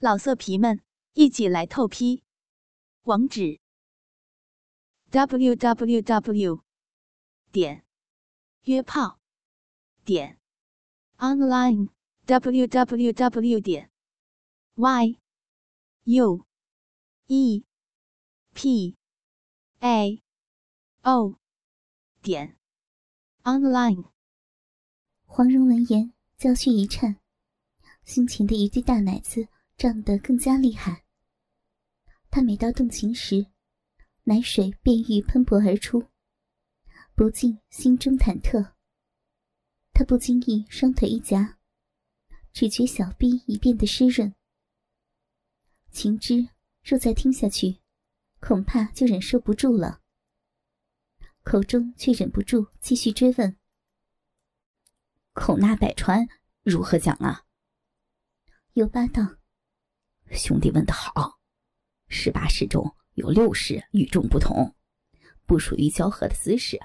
老色皮们，一起来透批！网址：w w w 点约炮点 online w w w 点 y u e p a o 点 online。黄蓉闻言，娇躯一颤，胸前的一对大奶子。胀得更加厉害。他每到动情时，奶水便欲喷薄而出，不禁心中忐忑。他不经意双腿一夹，只觉小臂已变得湿润。情知若再听下去，恐怕就忍受不住了，口中却忍不住继续追问：“口纳百川，如何讲啊？”尤八道。兄弟问得好，十八式中有六式与众不同，不属于交合的姿势，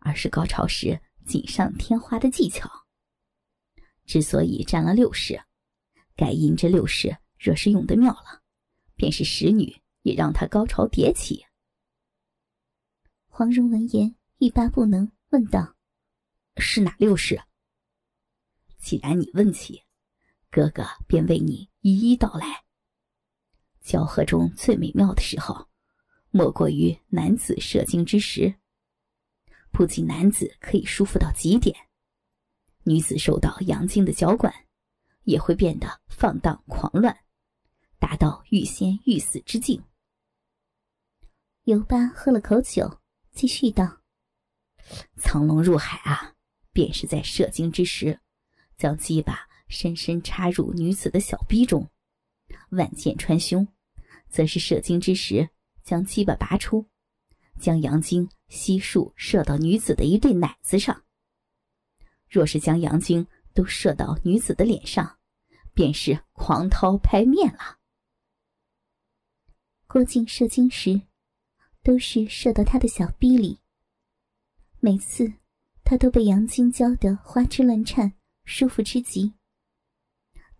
而是高潮时锦上添花的技巧。之所以占了六式，该因这六式若是用得妙了，便是使女也让他高潮迭起。黄蓉闻言欲罢不能，问道：“是哪六式？既然你问起。”哥哥便为你一一道来。交合中最美妙的时候，莫过于男子射精之时。不仅男子可以舒服到极点，女子受到阳精的浇灌，也会变得放荡狂乱，达到欲仙欲死之境。尤巴喝了口酒，继续道：“藏龙入海啊，便是在射精之时，将鸡巴。”深深插入女子的小逼中，万箭穿胸，则是射精之时将鸡巴拔出，将阳精悉数射到女子的一对奶子上。若是将阳精都射到女子的脸上，便是狂涛拍面了。郭靖射精时，都是射到他的小逼里，每次他都被阳精浇得花枝乱颤，舒服之极。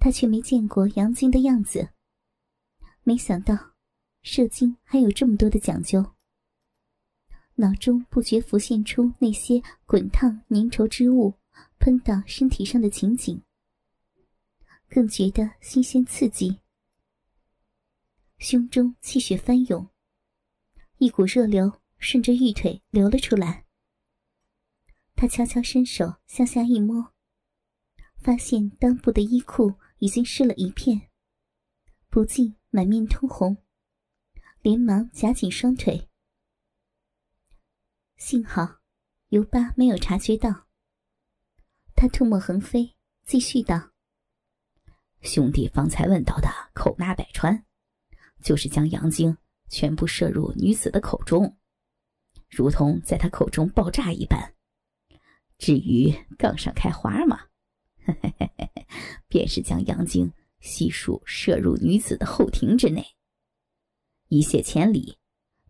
他却没见过杨晶的样子，没想到射精还有这么多的讲究。脑中不觉浮现出那些滚烫粘稠之物喷到身体上的情景，更觉得新鲜刺激，胸中气血翻涌，一股热流顺着玉腿流了出来。他悄悄伸手向下一摸，发现裆部的衣裤。已经湿了一片，不禁满面通红，连忙夹紧双腿。幸好尤巴没有察觉到，他吐沫横飞，继续道：“兄弟方才问到的口纳百川，就是将阳精全部射入女子的口中，如同在她口中爆炸一般。至于杠上开花嘛。” 便是将阳精悉数射入女子的后庭之内，一泻千里；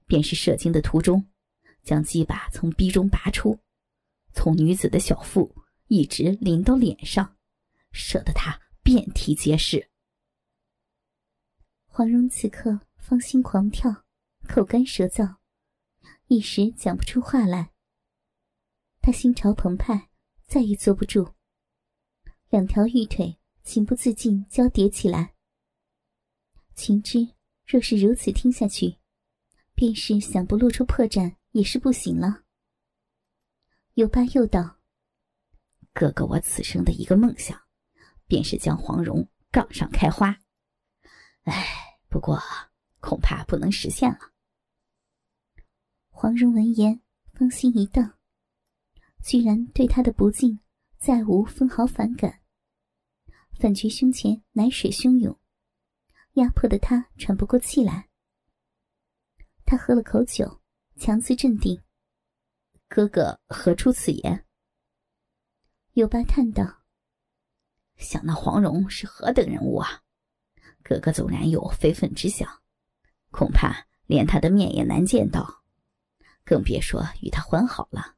便是射精的途中，将鸡巴从逼中拔出，从女子的小腹一直淋到脸上，射得她遍体皆是。黄蓉此刻芳心狂跳，口干舌燥，一时讲不出话来。她心潮澎湃，再也坐不住。两条玉腿情不自禁交叠起来。情之若是如此听下去，便是想不露出破绽也是不行了。又巴又道：“哥哥，我此生的一个梦想，便是将黄蓉杠上开花。唉，不过恐怕不能实现了。”黄蓉闻言，芳心一荡，居然对他的不敬再无分毫反感。反觉胸前奶水汹涌，压迫的他喘不过气来。他喝了口酒，强自镇定。哥哥何出此言？有巴叹道：“想那黄蓉是何等人物啊！哥哥纵然有非分之想，恐怕连他的面也难见到，更别说与他欢好了。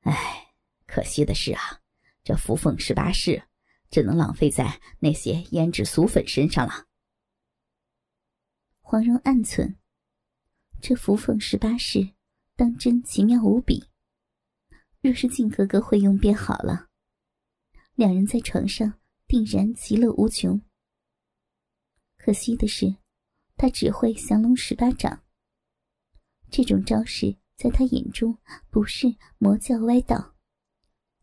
唉，可惜的是啊，这扶凤十八式。”只能浪费在那些胭脂俗粉身上了。黄蓉暗忖：这扶凤十八式，当真奇妙无比。若是靖哥哥会用便好了，两人在床上定然其乐无穷。可惜的是，他只会降龙十八掌。这种招式在他眼中不是魔教歪道，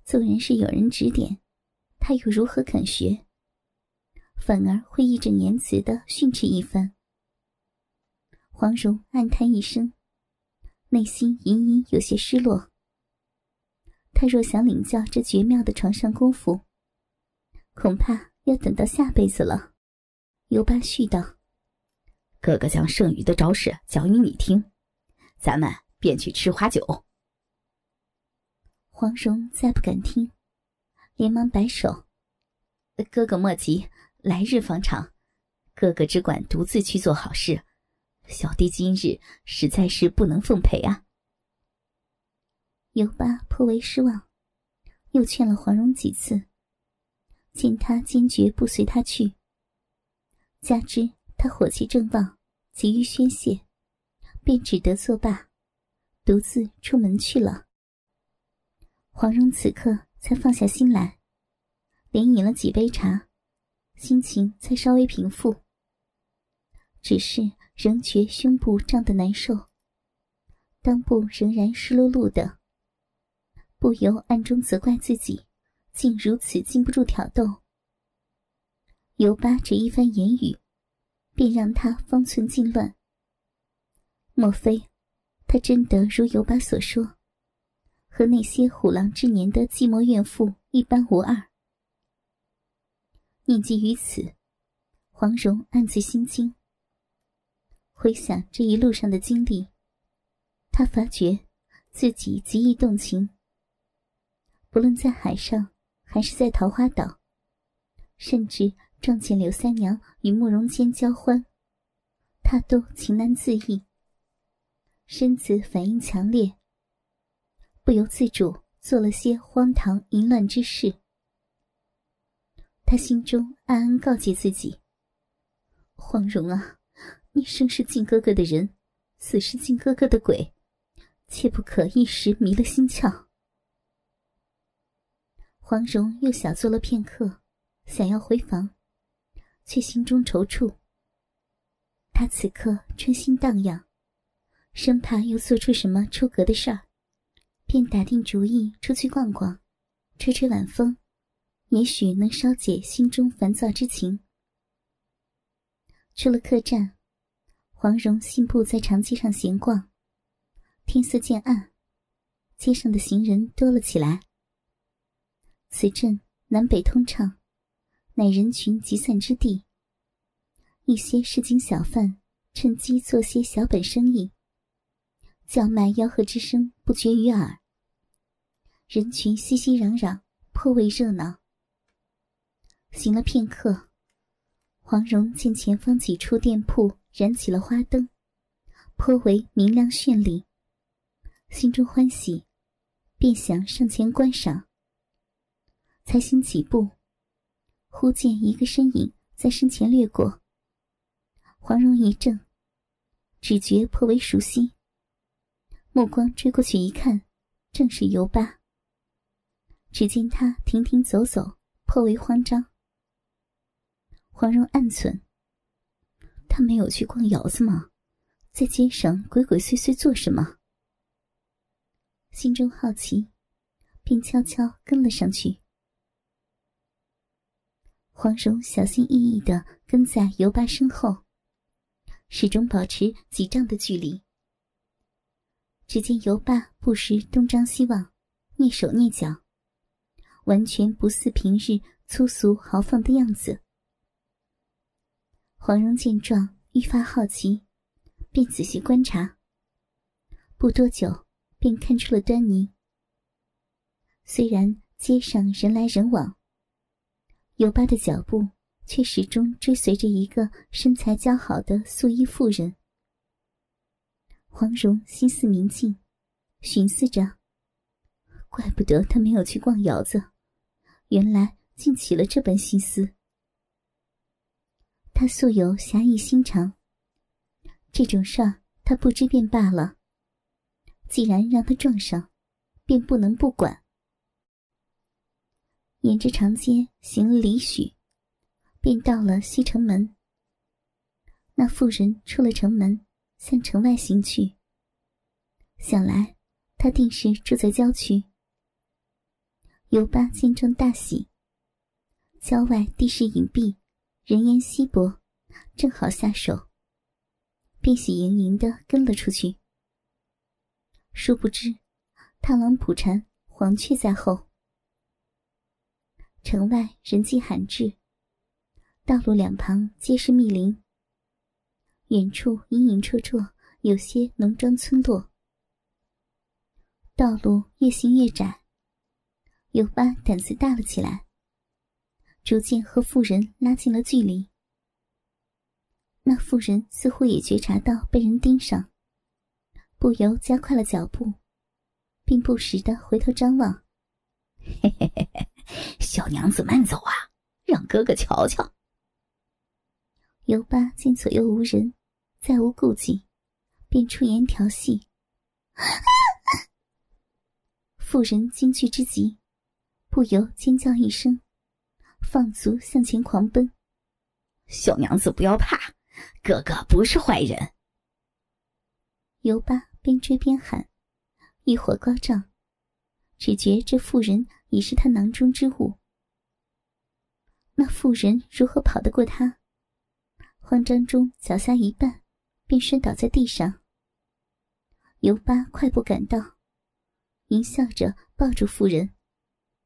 纵然是有人指点，他又如何肯学？反而会义正言辞的训斥一番。黄蓉暗叹一声，内心隐隐有些失落。他若想领教这绝妙的床上功夫，恐怕要等到下辈子了。尤巴絮道：“哥哥将剩余的招式讲与你听，咱们便去吃花酒。”黄蓉再不敢听，连忙摆手：“哥哥莫急，来日方长，哥哥只管独自去做好事。小弟今日实在是不能奉陪啊。”尤巴颇为失望，又劝了黄蓉几次，见他坚决不随他去，加之他火气正旺，急于宣泄，便只得作罢，独自出门去了。黄蓉此刻才放下心来，连饮了几杯茶，心情才稍微平复。只是仍觉胸部胀得难受，裆部仍然湿漉漉的。不由暗中责怪自己，竟如此禁不住挑逗。尤巴这一番言语，便让他方寸尽乱。莫非他真的如尤巴所说，和那些虎狼之年的寂寞怨妇一般无二？念及于此，黄蓉暗自心惊。回想这一路上的经历，她发觉自己极易动情。不论在海上，还是在桃花岛，甚至撞见柳三娘与慕容坚交欢，他都情难自抑，身子反应强烈，不由自主做了些荒唐淫乱之事。他心中暗暗告诫自己：“黄蓉啊，你生是靖哥哥的人，死是靖哥哥的鬼，切不可一时迷了心窍。”黄蓉又小坐了片刻，想要回房，却心中踌躇。她此刻春心荡漾，生怕又做出什么出格的事儿，便打定主意出去逛逛，吹吹晚风，也许能稍解心中烦躁之情。出了客栈，黄蓉信步在长街上闲逛。天色渐暗，街上的行人多了起来。此镇南北通畅，乃人群集散之地。一些市井小贩趁机做些小本生意，叫卖吆喝之声不绝于耳。人群熙熙攘攘，颇为热闹。行了片刻，黄蓉见前方几处店铺燃起了花灯，颇为明亮绚丽，心中欢喜，便想上前观赏。才行几步，忽见一个身影在身前掠过。黄蓉一怔，只觉颇为熟悉。目光追过去一看，正是尤巴。只见他停停走走，颇为慌张。黄蓉暗忖：他没有去逛窑子吗？在街上鬼鬼祟祟做什么？心中好奇，便悄悄跟了上去。黄蓉小心翼翼的跟在尤巴身后，始终保持几丈的距离。只见尤巴不时东张西望，蹑手蹑脚，完全不似平日粗俗豪放的样子。黄蓉见状，愈发好奇，便仔细观察。不多久，便看出了端倪。虽然街上人来人往，尤巴的脚步却始终追随着一个身材姣好的素衣妇人。黄蓉心思明镜，寻思着：怪不得他没有去逛窑子，原来竟起了这般心思。他素有侠义心肠，这种事儿他不知便罢了。既然让他撞上，便不能不管。沿着长街行了里许，便到了西城门。那妇人出了城门，向城外行去。想来他定是住在郊区。尤巴见状大喜。郊外地势隐蔽，人烟稀薄，正好下手，便喜盈盈的跟了出去。殊不知，螳螂捕蝉，黄雀在后。城外人迹罕至，道路两旁皆是密林。远处隐隐绰绰有些农庄村落。道路越行越窄，尤巴胆子大了起来，逐渐和妇人拉近了距离。那妇人似乎也觉察到被人盯上，不由加快了脚步，并不时的回头张望。嘿嘿嘿嘿。小娘子慢走啊，让哥哥瞧瞧。尤巴见左右无人，再无顾忌，便出言调戏。妇人惊惧之极，不由尖叫一声，放足向前狂奔。小娘子不要怕，哥哥不是坏人。尤巴边追边喊，欲火高涨，只觉这妇人。已是他囊中之物。那妇人如何跑得过他？慌张中脚下一绊，便摔倒在地上。尤巴快步赶到，淫笑着抱住妇人：“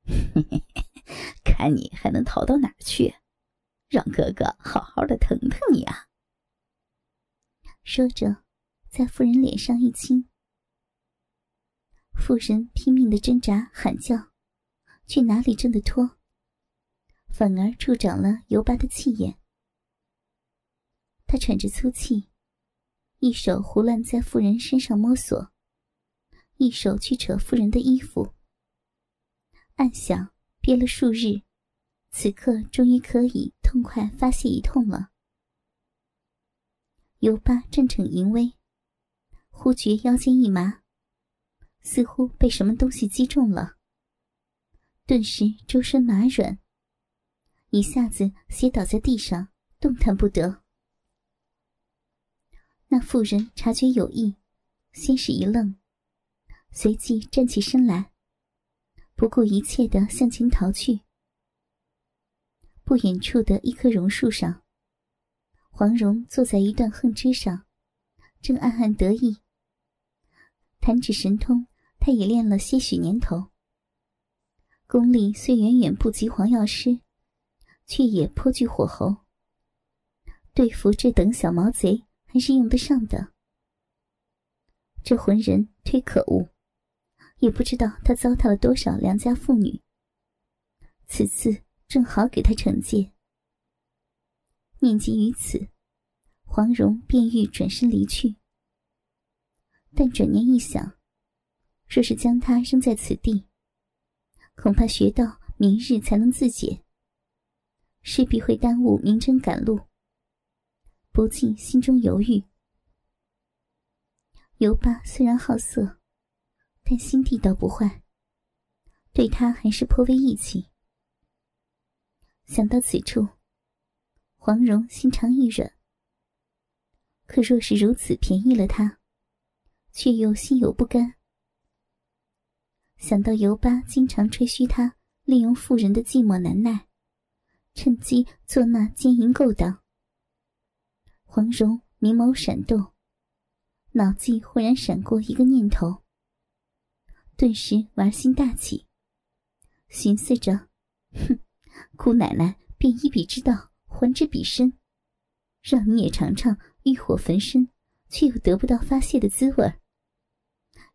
看你还能逃到哪儿去？让哥哥好好的疼疼你啊！”说着，在妇人脸上一亲。妇人拼命的挣扎，喊叫。却哪里挣得脱，反而助长了尤巴的气焰。他喘着粗气，一手胡乱在妇人身上摸索，一手去扯妇人的衣服。暗想：憋了数日，此刻终于可以痛快发泄一通了。尤巴正逞淫威，忽觉腰间一麻，似乎被什么东西击中了。顿时周身麻软，一下子斜倒在地上，动弹不得。那妇人察觉有异，先是一愣，随即站起身来，不顾一切的向前逃去。不远处的一棵榕树上，黄蓉坐在一段横枝上，正暗暗得意。弹指神通，他也练了些许年头。功力虽远远不及黄药师，却也颇具火候。对付这等小毛贼，还是用得上的。这浑人忒可恶，也不知道他糟蹋了多少良家妇女。此次正好给他惩戒。念及于此，黄蓉便欲转身离去，但转念一想，若是将他扔在此地，恐怕学到明日才能自解，势必会耽误明真赶路。不禁心中犹豫。尤巴虽然好色，但心地倒不坏，对他还是颇为义气。想到此处，黄蓉心肠一软。可若是如此便宜了他，却又心有不甘。想到尤巴经常吹嘘他利用妇人的寂寞难耐，趁机做那奸淫勾当，黄蓉明眸闪动，脑际忽然闪过一个念头，顿时玩心大起，寻思着：哼，姑奶奶便以彼之道还之彼身，让你也尝尝欲火焚身却又得不到发泄的滋味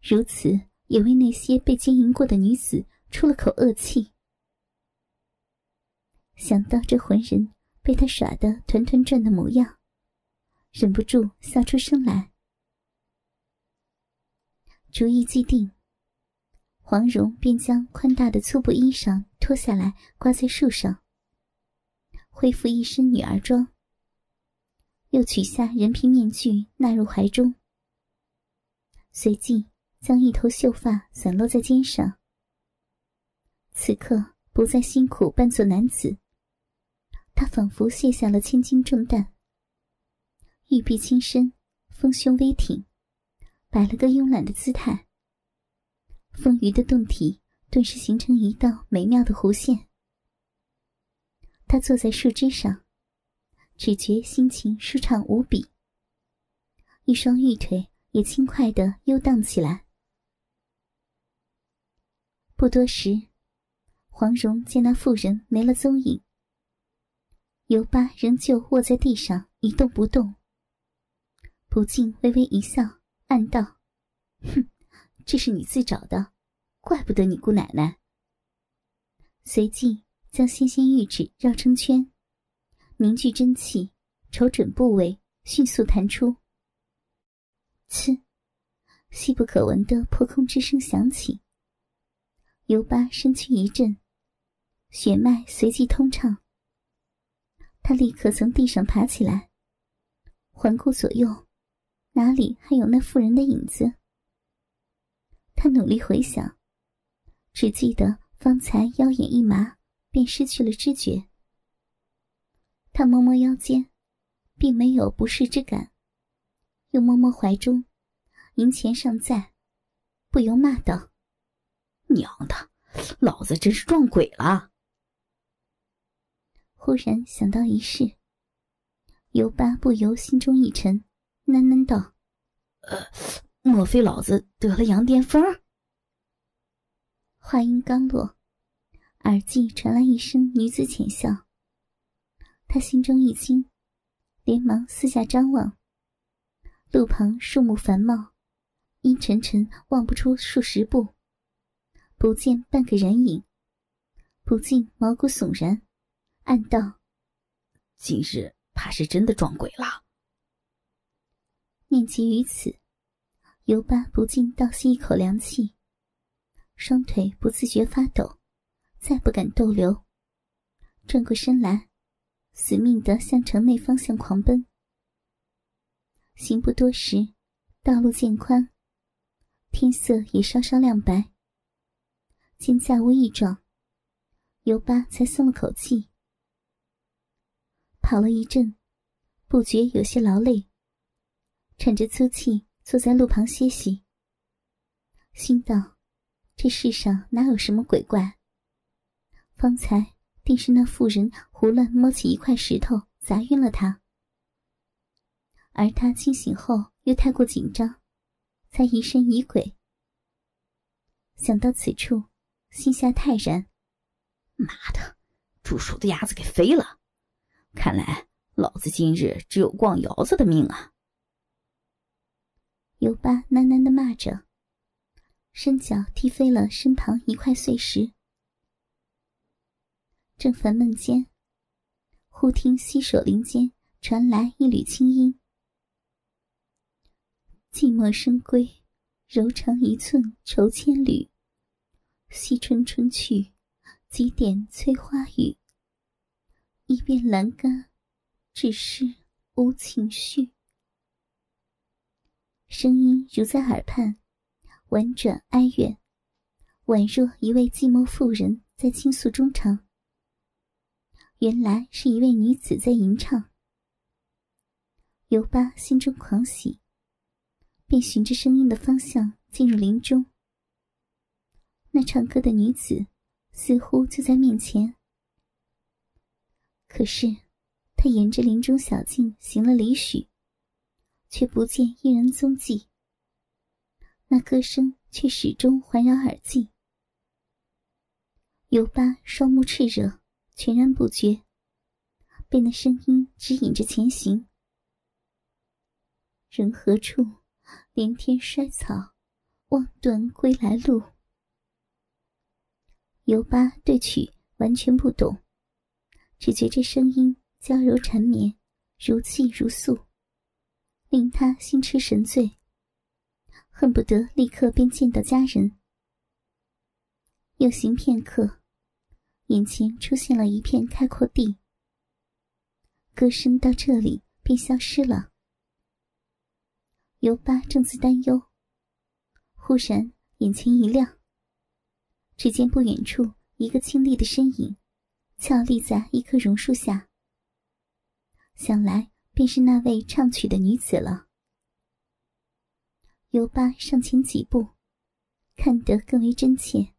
如此。也为那些被奸淫过的女子出了口恶气。想到这浑人被他耍得团团转的模样，忍不住笑出声来。主意既定，黄蓉便将宽大的粗布衣裳脱下来挂在树上，恢复一身女儿装，又取下人皮面具纳入怀中，随即将一头秀发散落在肩上。此刻不再辛苦扮作男子，他仿佛卸下了千斤重担，玉臂轻身，丰胸微挺，摆了个慵懒的姿态。丰腴的胴体顿时形成一道美妙的弧线。他坐在树枝上，只觉心情舒畅无比，一双玉腿也轻快的悠荡起来。不多时，黄蓉见那妇人没了踪影，尤八仍旧卧在地上一动不动。不禁微微一笑，暗道：“哼。”这是你自找的，怪不得你姑奶奶。随即将纤纤玉指绕成圈，凝聚真气，瞅准部位，迅速弹出。呲，细不可闻的破空之声响起。尤巴身躯一震，血脉随即通畅。他立刻从地上爬起来，环顾左右，哪里还有那妇人的影子？他努力回想，只记得方才腰眼一麻，便失去了知觉。他摸摸腰间，并没有不适之感，又摸摸怀中，银钱尚在，不由骂道：“娘的，老子真是撞鬼了！”忽然想到一事，尤巴不由心中一沉，喃喃道：“呃。”莫非老子得了羊癫疯？话音刚落，耳际传来一声女子浅笑。他心中一惊，连忙四下张望。路旁树木繁茂，阴沉沉望不出数十步，不见半个人影，不禁毛骨悚然，暗道：今日怕是真的撞鬼了。念及于此。尤巴不禁倒吸一口凉气，双腿不自觉发抖，再不敢逗留，转过身来，死命的向城内方向狂奔。行不多时，道路渐宽，天色也稍稍亮白。见架屋一状，尤巴才松了口气。跑了一阵，不觉有些劳累，喘着粗气。坐在路旁歇息，心道：这世上哪有什么鬼怪？方才定是那妇人胡乱摸起一块石头砸晕了他，而他清醒后又太过紧张，才疑神疑鬼。想到此处，心下泰然。妈的，煮熟的鸭子给飞了！看来老子今日只有逛窑子的命啊！尤巴喃喃的骂着，伸脚踢飞了身旁一块碎石。正烦闷间，忽听西首林间传来一缕清音：“寂寞深闺，柔肠一寸愁千缕。惜春春去，几点催花雨。一边栏杆，只是无情绪。”声音如在耳畔，婉转哀怨，宛若一位寂寞妇人在倾诉衷肠。原来是一位女子在吟唱。尤巴心中狂喜，便循着声音的方向进入林中。那唱歌的女子似乎就在面前，可是她沿着林中小径行了里许。却不见一人踪迹，那歌声却始终环绕耳际。尤巴双目炽热，全然不觉，被那声音指引着前行。人何处？连天衰草，望断归来路。尤巴对曲完全不懂，只觉这声音娇柔缠绵，如泣如诉。令他心痴神醉，恨不得立刻便见到家人。又行片刻，眼前出现了一片开阔地。歌声到这里便消失了。尤巴正自担忧，忽然眼前一亮，只见不远处一个清丽的身影，俏立在一棵榕树下。想来便是那位唱曲的女子了。尤巴上前几步，看得更为真切。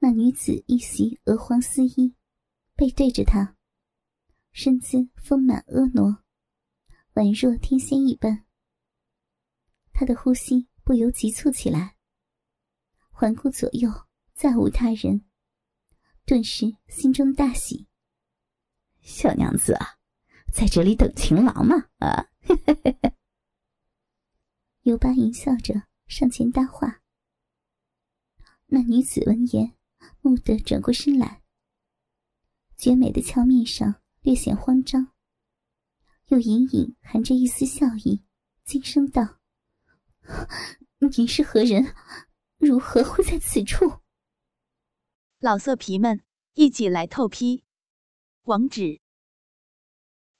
那女子一袭鹅黄丝衣，背对着他，身姿丰满婀娜，宛若天仙一般。他的呼吸不由急促起来，环顾左右，再无他人，顿时心中大喜。小娘子啊，在这里等情郎嘛？啊，尤巴淫笑着上前搭话。那女子闻言。蓦地转过身来，绝美的俏面上略显慌张，又隐隐含着一丝笑意，轻声道：“您是何人？如何会在此处？”老色皮们，一起来透批！网址